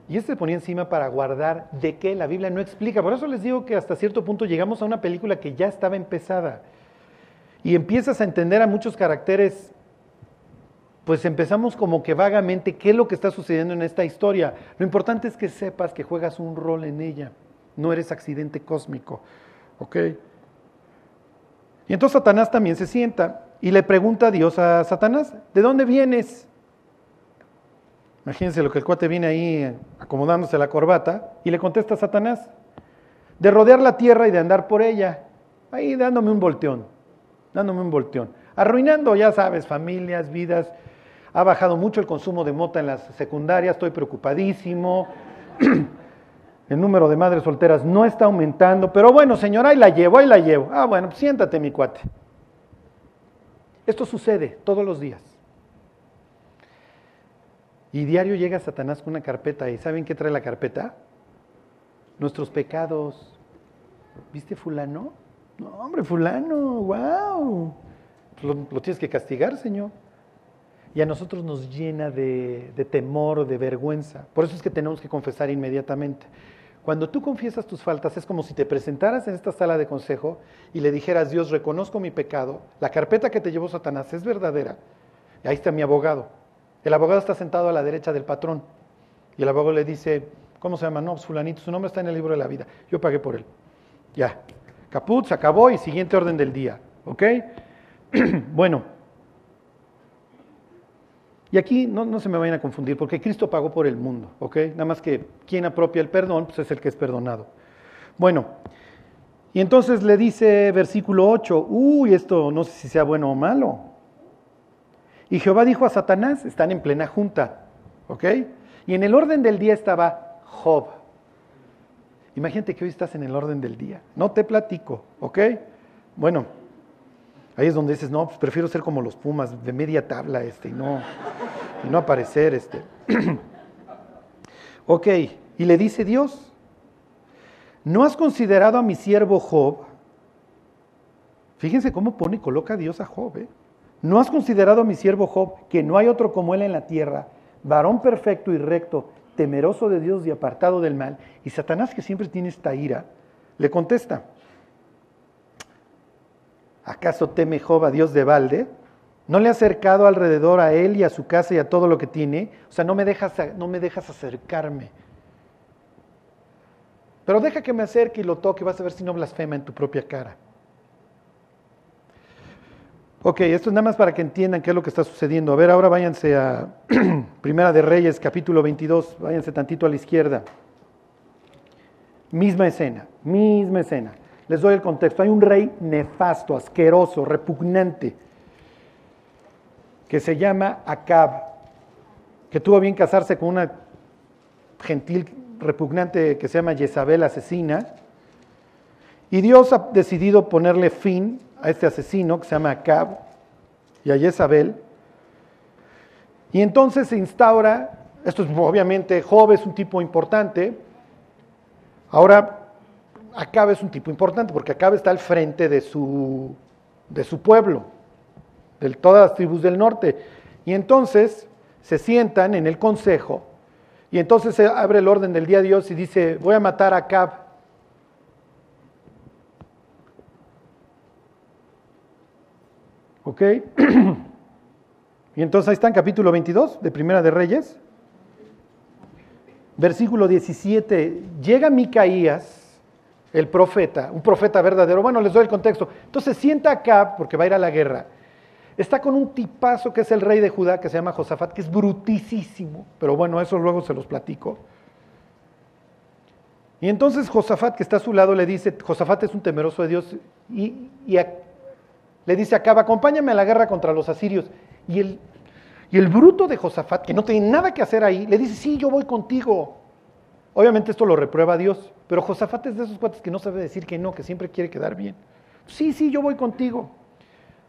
Speaker 1: y este se ponía encima para guardar de qué la Biblia no explica. Por eso les digo que hasta cierto punto llegamos a una película que ya estaba empezada y empiezas a entender a muchos caracteres pues empezamos como que vagamente qué es lo que está sucediendo en esta historia. Lo importante es que sepas que juegas un rol en ella, no eres accidente cósmico. ¿Ok? Y entonces Satanás también se sienta y le pregunta a Dios a Satanás, ¿de dónde vienes? Imagínense lo que el cuate viene ahí acomodándose la corbata y le contesta a Satanás, de rodear la tierra y de andar por ella, ahí dándome un volteón, dándome un volteón, arruinando, ya sabes, familias, vidas, ha bajado mucho el consumo de mota en las secundarias, estoy preocupadísimo. El número de madres solteras no está aumentando, pero bueno, señora, ahí la llevo, ahí la llevo. Ah, bueno, pues siéntate, mi cuate. Esto sucede todos los días. Y diario llega Satanás con una carpeta y ¿saben qué trae la carpeta? Nuestros pecados. ¿Viste fulano? No, hombre, fulano, wow. Lo, lo tienes que castigar, Señor y a nosotros nos llena de, temor, de vergüenza. Por eso es que tenemos que confesar inmediatamente. Cuando tú confiesas tus faltas es como si te presentaras en esta sala de consejo y le dijeras, Dios, reconozco mi pecado, la carpeta que te llevó Satanás es verdadera. Y ahí está mi abogado. El abogado está sentado a la derecha del patrón. Y el abogado le dice, ¿cómo se llama? No, pues fulanito, su nombre está en el libro de la vida. Yo pagué por él. Ya. Caput, se acabó y siguiente orden del día. ¿Ok? bueno. Y aquí no, se me vayan a confundir, porque Cristo pagó por el mundo, ¿ok? Nada más que quien apropia el perdón, pues es el que es perdonado. Bueno, y entonces le dice versículo 8, uy, esto no sé si sea bueno o malo. Y Jehová dijo a Satanás, están en plena junta, ¿ok? Y en el orden del día estaba Job. Imagínate que hoy estás en el orden del día, no te platico, ¿ok? Bueno, Ahí es donde dices, no, pues prefiero ser como los Pumas, de media tabla, este, y no, y no aparecer, este. ok, y le dice Dios, ¿no has considerado a mi siervo Job? Fíjense cómo pone y coloca Dios a Job, ¿eh? ¿No has considerado a mi siervo Job, que no hay otro como él en la tierra, varón perfecto y recto, temeroso de Dios y apartado del mal? Y Satanás, que siempre tiene esta ira, le contesta, ¿Acaso teme Job a Dios de balde? ¿No le ha acercado alrededor a él y a su casa y a todo lo que tiene? O sea, no me dejas, no me dejas acercarme. Pero deja que me acerque y lo toque, vas a ver si no blasfema en tu propia cara. Ok, esto es nada más para que entiendan qué es lo que está sucediendo. A ver, ahora váyanse a Primera de Reyes, capítulo 22, váyanse tantito a la izquierda. Misma escena, misma escena. Les doy el contexto. Hay un rey nefasto, asqueroso, repugnante, que se llama Acab, que tuvo bien casarse con una gentil repugnante que se llama Jezabel asesina. Y Dios ha decidido ponerle fin a este asesino que se llama Acab y a Jezabel. Y entonces se instaura, esto es obviamente Job es un tipo importante, ahora Acab es un tipo importante porque Acab está al frente de su, de su pueblo, de todas las tribus del norte. Y entonces se sientan en el consejo y entonces se abre el orden del día de Dios y dice, voy a matar a Acab. ¿Ok? y entonces ahí está en capítulo 22 de Primera de Reyes. Versículo 17. Llega Micaías el profeta, un profeta verdadero. Bueno, les doy el contexto. Entonces sienta acá, porque va a ir a la guerra. Está con un tipazo que es el rey de Judá, que se llama Josafat, que es brutísimo. Pero bueno, eso luego se los platico. Y entonces Josafat, que está a su lado, le dice, Josafat es un temeroso de Dios, y, le dice acá, acompáñame a la guerra contra los asirios. Y el, y el bruto de Josafat, que no tiene nada que hacer ahí, le dice, sí, yo voy contigo. Obviamente esto lo reprueba Dios, pero Josafat es de esos cuates que no sabe decir que no, que siempre quiere quedar bien. Sí, sí, yo voy contigo.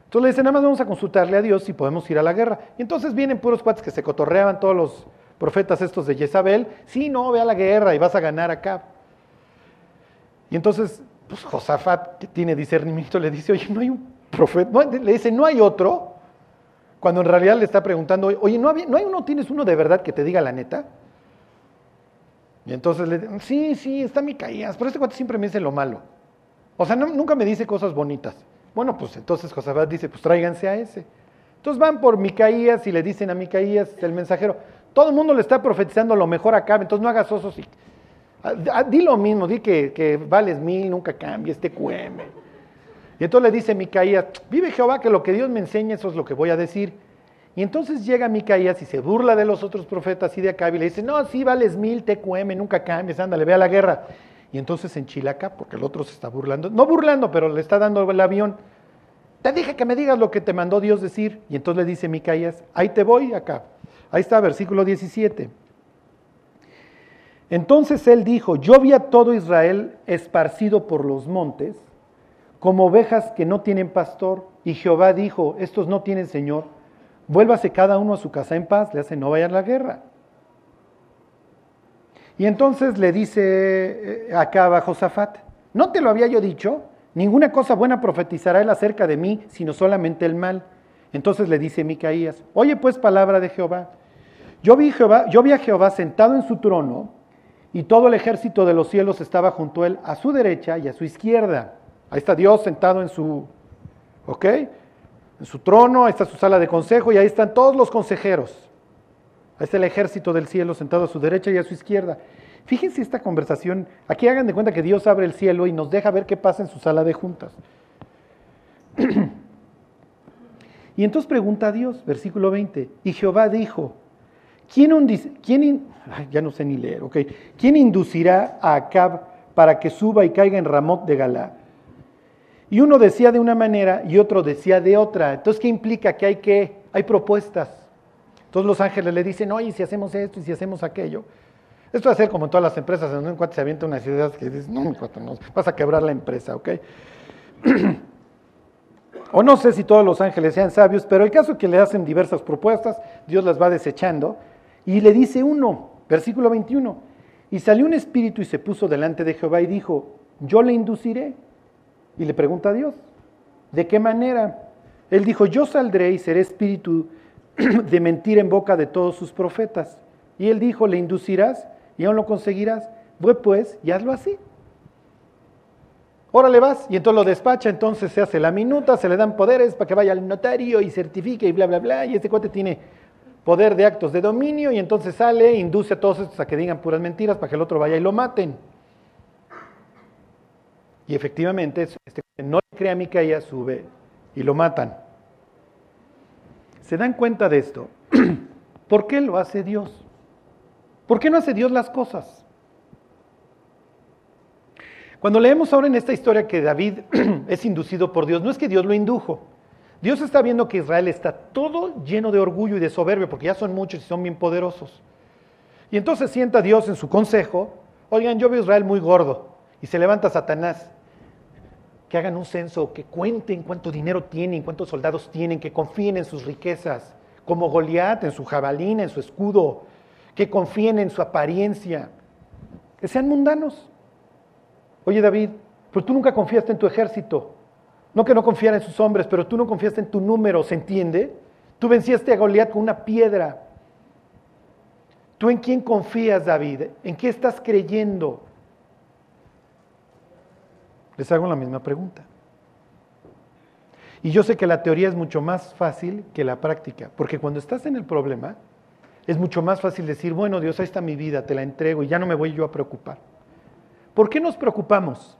Speaker 1: Entonces le dice, nada más vamos a consultarle a Dios si podemos ir a la guerra. Y entonces vienen puros cuates que se cotorreaban todos los profetas estos de Jezabel. Sí, no, ve a la guerra y vas a ganar acá. Y entonces, pues Josafat, que tiene discernimiento, le dice, oye, no hay un profeta, le dice, no hay otro. Cuando en realidad le está preguntando, oye, ¿no, ¿no hay uno, tienes uno de verdad que te diga la neta? Y entonces le digo, sí, sí, está Micaías, pero este cuate siempre me dice lo malo. O sea, nunca me dice cosas bonitas. Bueno, pues entonces Josafat dice, pues tráiganse a ese. Entonces van por Micaías y le dicen a Micaías, el mensajero, todo el mundo le está profetizando lo mejor acá, entonces no hagas osos y di lo mismo, di que, que vales mil, nunca cambies, te cueme. Y entonces le dice Micaías, vive Jehová que lo que Dios me enseña, eso es lo que voy a decir. Y entonces llega Micaías y se burla de los otros profetas y de acá y le dice, no, sí vales mil, te cueme, nunca cambies, ándale, ve a la guerra. Y entonces en Chilaca, porque el otro se está burlando, no burlando, pero le está dando el avión, te dije que me digas lo que te mandó Dios decir. Y entonces le dice Micaías, ahí te voy acá. Ahí está, versículo 17. Entonces él dijo, yo vi a todo Israel esparcido por los montes, como ovejas que no tienen pastor. Y Jehová dijo, estos no tienen Señor vuélvase cada uno a su casa en paz, le hace no vaya a la guerra. Y entonces le dice eh, acá Josafat, ¿no te lo había yo dicho? Ninguna cosa buena profetizará él acerca de mí, sino solamente el mal. Entonces le dice Micaías, oye pues palabra de Jehová. Yo vi, Jehová, yo vi a Jehová sentado en su trono y todo el ejército de los cielos estaba junto a él, a su derecha y a su izquierda. Ahí está Dios sentado en su, ¿ok? En su trono, ahí está su sala de consejo y ahí están todos los consejeros. Ahí está el ejército del cielo sentado a su derecha y a su izquierda. Fíjense esta conversación. Aquí hagan de cuenta que Dios abre el cielo y nos deja ver qué pasa en su sala de juntas. y entonces pregunta a Dios, versículo 20, y Jehová dijo, ¿quién, ya no sé ni leer, ¿quién inducirá a Acab para que suba y caiga en Ramot de Galá? Y uno decía de una manera y otro decía de otra. Entonces, ¿qué implica? Que hay que, hay propuestas. Entonces los ángeles le dicen, oye, si hacemos esto y si hacemos aquello. Esto va a ser como en todas las empresas, en un cuate se avienta unas ideas que dices, no, cuate, no, vas a quebrar la empresa, ¿ok? o no sé si todos los ángeles sean sabios, pero el caso es que le hacen diversas propuestas, Dios las va desechando, y le dice uno, versículo 21, y salió un espíritu y se puso delante de Jehová y dijo, yo le induciré y le pregunta a Dios, ¿de qué manera? Él dijo, yo saldré y seré espíritu de mentir en boca de todos sus profetas. Y él dijo, le inducirás y aún lo conseguirás. Voy pues y hazlo así. Órale vas, y entonces lo despacha, entonces se hace la minuta, se le dan poderes para que vaya al notario y certifique y bla, bla, bla. Y este cuate tiene poder de actos de dominio y entonces sale induce a todos estos a que digan puras mentiras para que el otro vaya y lo maten. Y efectivamente, este no le cree a Micaías, sube y lo matan. se dan cuenta de esto, ¿por qué lo hace Dios? ¿Por qué no hace Dios las cosas? Cuando leemos ahora en esta historia que David es inducido por Dios, no es que Dios lo indujo. Dios está viendo que Israel está todo lleno de orgullo y de soberbia, porque ya son muchos y son bien poderosos. Y entonces sienta Dios en su consejo, oigan, yo veo a Israel muy gordo, y se levanta Satanás, que hagan un censo, que cuenten cuánto dinero tienen, cuántos soldados tienen, que confíen en sus riquezas, como Goliat, en su jabalina, en su escudo, que confíen en su apariencia, que sean mundanos. Oye David, pero tú nunca confiaste en tu ejército. No que no confiara en sus hombres, pero tú no confiaste en tu número, ¿se entiende? Tú venciste a Goliat con una piedra. ¿Tú en quién confías, David? ¿En qué estás creyendo? Les hago la misma pregunta. Y yo sé que la teoría es mucho más fácil que la práctica, porque cuando estás en el problema, es mucho más fácil decir, bueno, Dios, ahí está mi vida, te la entrego y ya no me voy yo a preocupar. ¿Por qué nos preocupamos?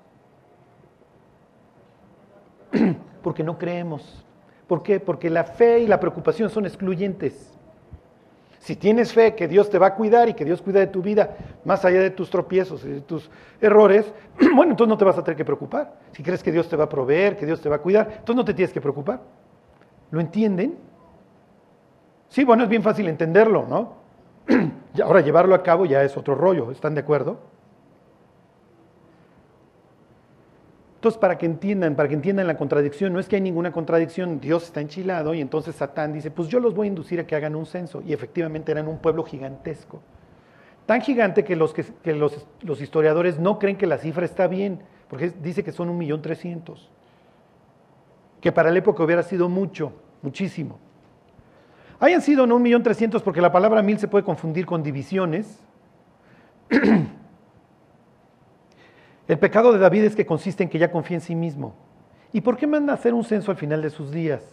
Speaker 1: Porque no creemos. ¿Por qué? Porque la fe y la preocupación son excluyentes. Si tienes fe que Dios te va a cuidar y que Dios cuida de tu vida, más allá de tus tropiezos y de tus errores, bueno, entonces no te vas a tener que preocupar. Si crees que Dios te va a proveer, que Dios te va a cuidar, entonces no te tienes que preocupar. ¿Lo entienden? Sí, bueno, es bien fácil entenderlo, ¿no? Ahora llevarlo a cabo ya es otro rollo, ¿están de acuerdo? Entonces, para que entiendan, para que entiendan la contradicción, no es que hay ninguna contradicción, Dios está enchilado y entonces Satán dice, pues yo los voy a inducir a que hagan un censo. Y efectivamente eran un pueblo gigantesco. Tan gigante que los, que, los, los, historiadores no creen que la cifra está bien, porque dice que son un millón trescientos. Que para la época hubiera sido mucho, muchísimo. Hayan sido no un millón trescientos porque la palabra mil se puede confundir con divisiones. El pecado de David es que consiste en que ya confía en sí mismo. ¿Y por qué manda a hacer un censo al final de sus días?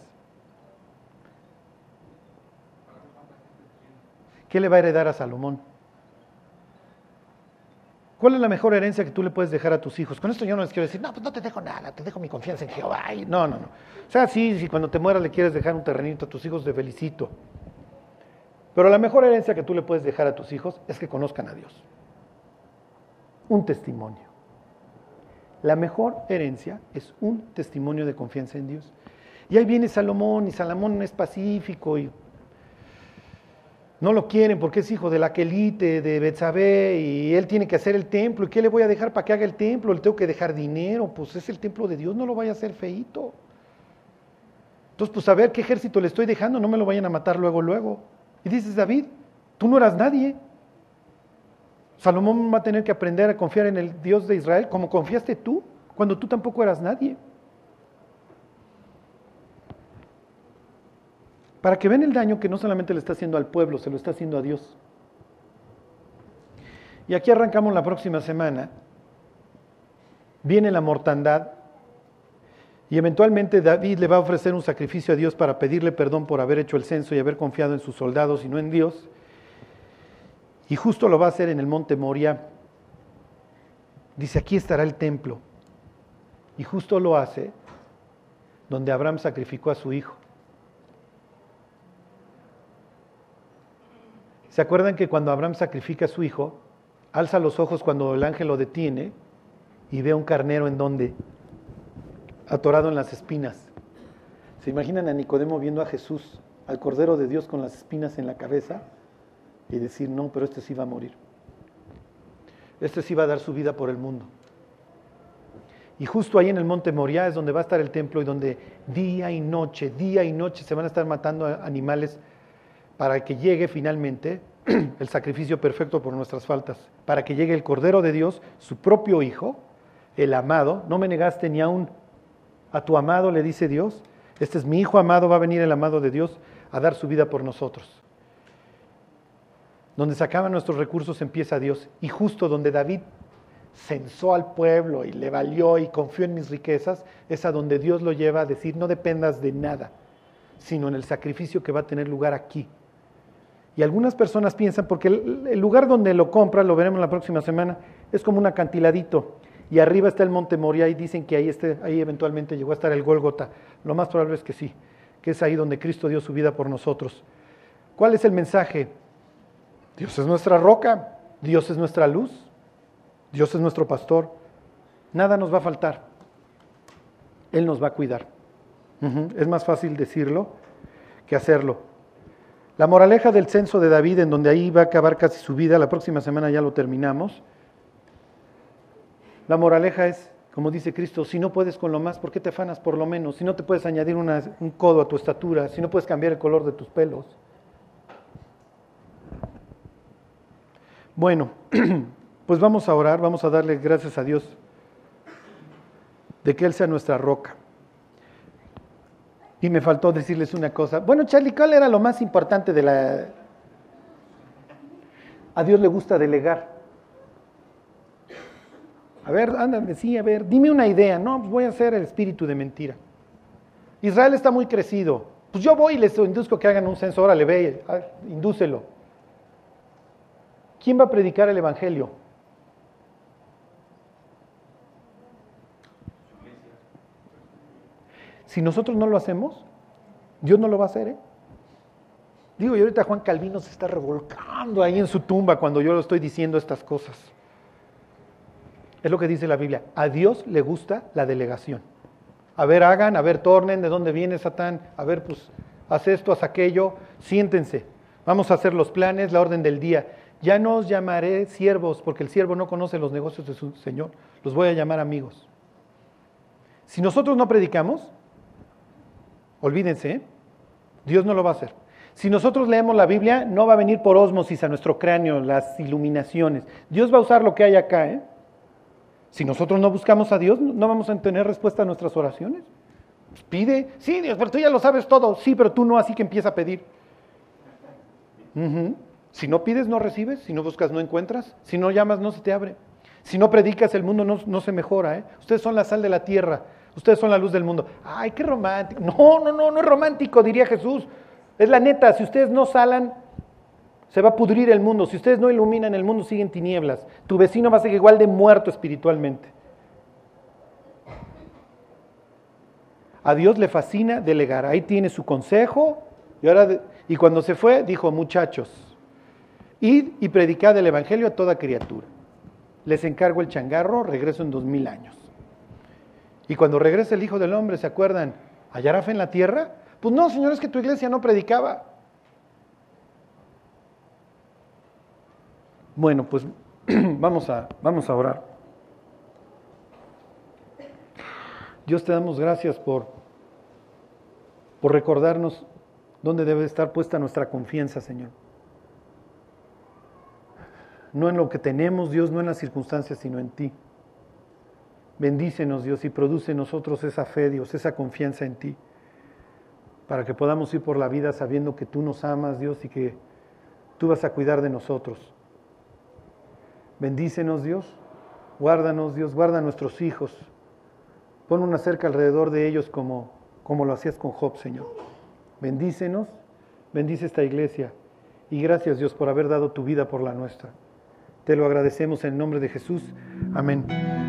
Speaker 1: ¿Qué le va a heredar a Salomón? ¿Cuál es la mejor herencia que tú le puedes dejar a tus hijos? Con esto yo no les quiero decir, no, pues no te dejo nada, te dejo mi confianza en Jehová. no, no, no. O sea, sí, si cuando te mueras le quieres dejar un terrenito a tus hijos, te felicito. Pero la mejor herencia que tú le puedes dejar a tus hijos es que conozcan a Dios. Un testimonio. La mejor herencia es un testimonio de confianza en Dios. Y ahí viene Salomón, y Salomón es pacífico y no lo quieren porque es hijo de la Quelite, de Betsabé, y él tiene que hacer el templo. ¿Y qué le voy a dejar para que haga el templo? Le tengo que dejar dinero, pues es el templo de Dios, no lo vaya a hacer feito. Entonces, pues a ver qué ejército le estoy dejando, no me lo vayan a matar luego, luego. Y dices, David, tú no eras nadie. Salomón va a tener que aprender a confiar en el Dios de Israel como confiaste tú, cuando tú tampoco eras nadie. Para que vean el daño que no solamente le está haciendo al pueblo, se lo está haciendo a Dios. Y aquí arrancamos la próxima semana. Viene la mortandad y eventualmente David le va a ofrecer un sacrificio a Dios para pedirle perdón por haber hecho el censo y haber confiado en sus soldados y no en Dios. Y justo lo va a hacer en el monte Moria. Dice, aquí estará el templo. Y justo lo hace donde Abraham sacrificó a su hijo. ¿Se acuerdan que cuando Abraham sacrifica a su hijo, alza los ojos cuando el ángel lo detiene y ve a un carnero en donde? Atorado en las espinas. ¿Se imaginan a Nicodemo viendo a Jesús, al Cordero de Dios con las espinas en la cabeza? Y decir, no, pero este sí va a morir. Este sí va a dar su vida por el mundo. Y justo ahí en el monte Moriah es donde va a estar el templo y donde día y noche, día y noche se van a estar matando animales para que llegue finalmente el sacrificio perfecto por nuestras faltas, para que llegue el Cordero de Dios, su propio Hijo, el amado. No me negaste ni aún a tu amado, le dice Dios. Este es mi Hijo amado, va a venir el amado de Dios a dar su vida por nosotros. Donde sacaban nuestros recursos empieza Dios. Y justo donde David censó al pueblo y le valió y confió en mis riquezas, es a donde Dios lo lleva a decir, no dependas de nada, sino en el sacrificio que va a tener lugar aquí. Y algunas personas piensan, porque el, lugar donde lo compra, lo veremos la próxima semana, es como un acantiladito. Y arriba está el monte Moria y dicen que ahí, este, ahí eventualmente llegó a estar el Gólgota. Lo más probable es que sí, que es ahí donde Cristo dio su vida por nosotros. ¿Cuál es el mensaje? Dios es nuestra roca, Dios es nuestra luz, Dios es nuestro pastor. Nada nos va a faltar. Él nos va a cuidar. Es más fácil decirlo que hacerlo. La moraleja del censo de David, en donde ahí va a acabar casi su vida, la próxima semana ya lo terminamos. La moraleja es, como dice Cristo, si no puedes con lo más, ¿por qué te afanas por lo menos? Si no te puedes añadir un codo a tu estatura, si no puedes cambiar el color de tus pelos. Bueno, pues vamos a orar, vamos a darle gracias a Dios de que Él sea nuestra roca. Y me faltó decirles una cosa. Bueno, Charlie, ¿cuál era lo más importante de la... A Dios le gusta delegar. A ver, ándame, sí, a ver, dime una idea. No, pues voy a hacer el espíritu de mentira. Israel está muy crecido. Pues yo voy y les induzco que hagan un censo. Órale, ve, indúcelo. ¿Quién va a predicar el Evangelio? Si nosotros no lo hacemos, Dios no lo va a hacer. ¿eh? Digo, y ahorita Juan Calvino se está revolcando ahí en su tumba cuando yo lo estoy diciendo estas cosas. Es lo que dice la Biblia. A Dios le gusta la delegación. A ver, hagan, a ver, tornen, de dónde viene Satán, a ver, pues, haz esto, haz aquello, siéntense. Vamos a hacer los planes, la orden del día. Ya no os llamaré siervos, porque el siervo no conoce los negocios de su Señor. Los voy a llamar amigos. Si nosotros no predicamos, Olvídense, ¿eh? Dios no lo va a hacer. Si nosotros leemos la Biblia, no va a venir por osmosis a nuestro cráneo las iluminaciones. Dios va a usar lo que hay acá. ¿eh? Si nosotros no buscamos a Dios, no vamos a tener respuesta a nuestras oraciones. Pues pide, sí, Dios, pero tú ya lo sabes todo. Sí, pero tú no, así que empieza a pedir. Si no pides, no recibes. Si no buscas, no encuentras. Si no llamas, no se te abre. Si no predicas, el mundo no, no se mejora. ¿eh? Ustedes son la sal de la tierra. Ustedes son la luz del mundo. Ay, qué romántico. No, no, no, no es romántico, diría Jesús. Es la neta, si ustedes no salan, se va a pudrir el mundo. Si ustedes no iluminan, el mundo sigue en tinieblas. Tu vecino va a ser igual de muerto espiritualmente. A Dios le fascina delegar. Ahí tiene su consejo. Y, ahora, y cuando se fue, dijo, muchachos, id y predicad el Evangelio a toda criatura. Les encargo el changarro, regreso en dos mil años. Y cuando regrese el Hijo del Hombre, ¿se acuerdan? ¿Hallará fe en la tierra? Pues no, Señor, es que tu iglesia no predicaba. Bueno, pues vamos a, vamos a orar. Dios te damos gracias por, por recordarnos dónde debe estar puesta nuestra confianza, Señor. No en lo que tenemos, Dios, no en las circunstancias, sino en ti. Bendícenos, Dios, y produce en nosotros esa fe, Dios, esa confianza en ti, para que podamos ir por la vida sabiendo que tú nos amas, Dios, y que tú vas a cuidar de nosotros. Bendícenos, Dios, guárdanos, Dios, guarda a nuestros hijos. Pon una cerca alrededor de ellos como, como lo hacías con Job, Señor. Bendícenos, bendice esta iglesia. Y gracias, Dios, por haber dado tu vida por la nuestra. Te lo agradecemos en nombre de Jesús. Amén.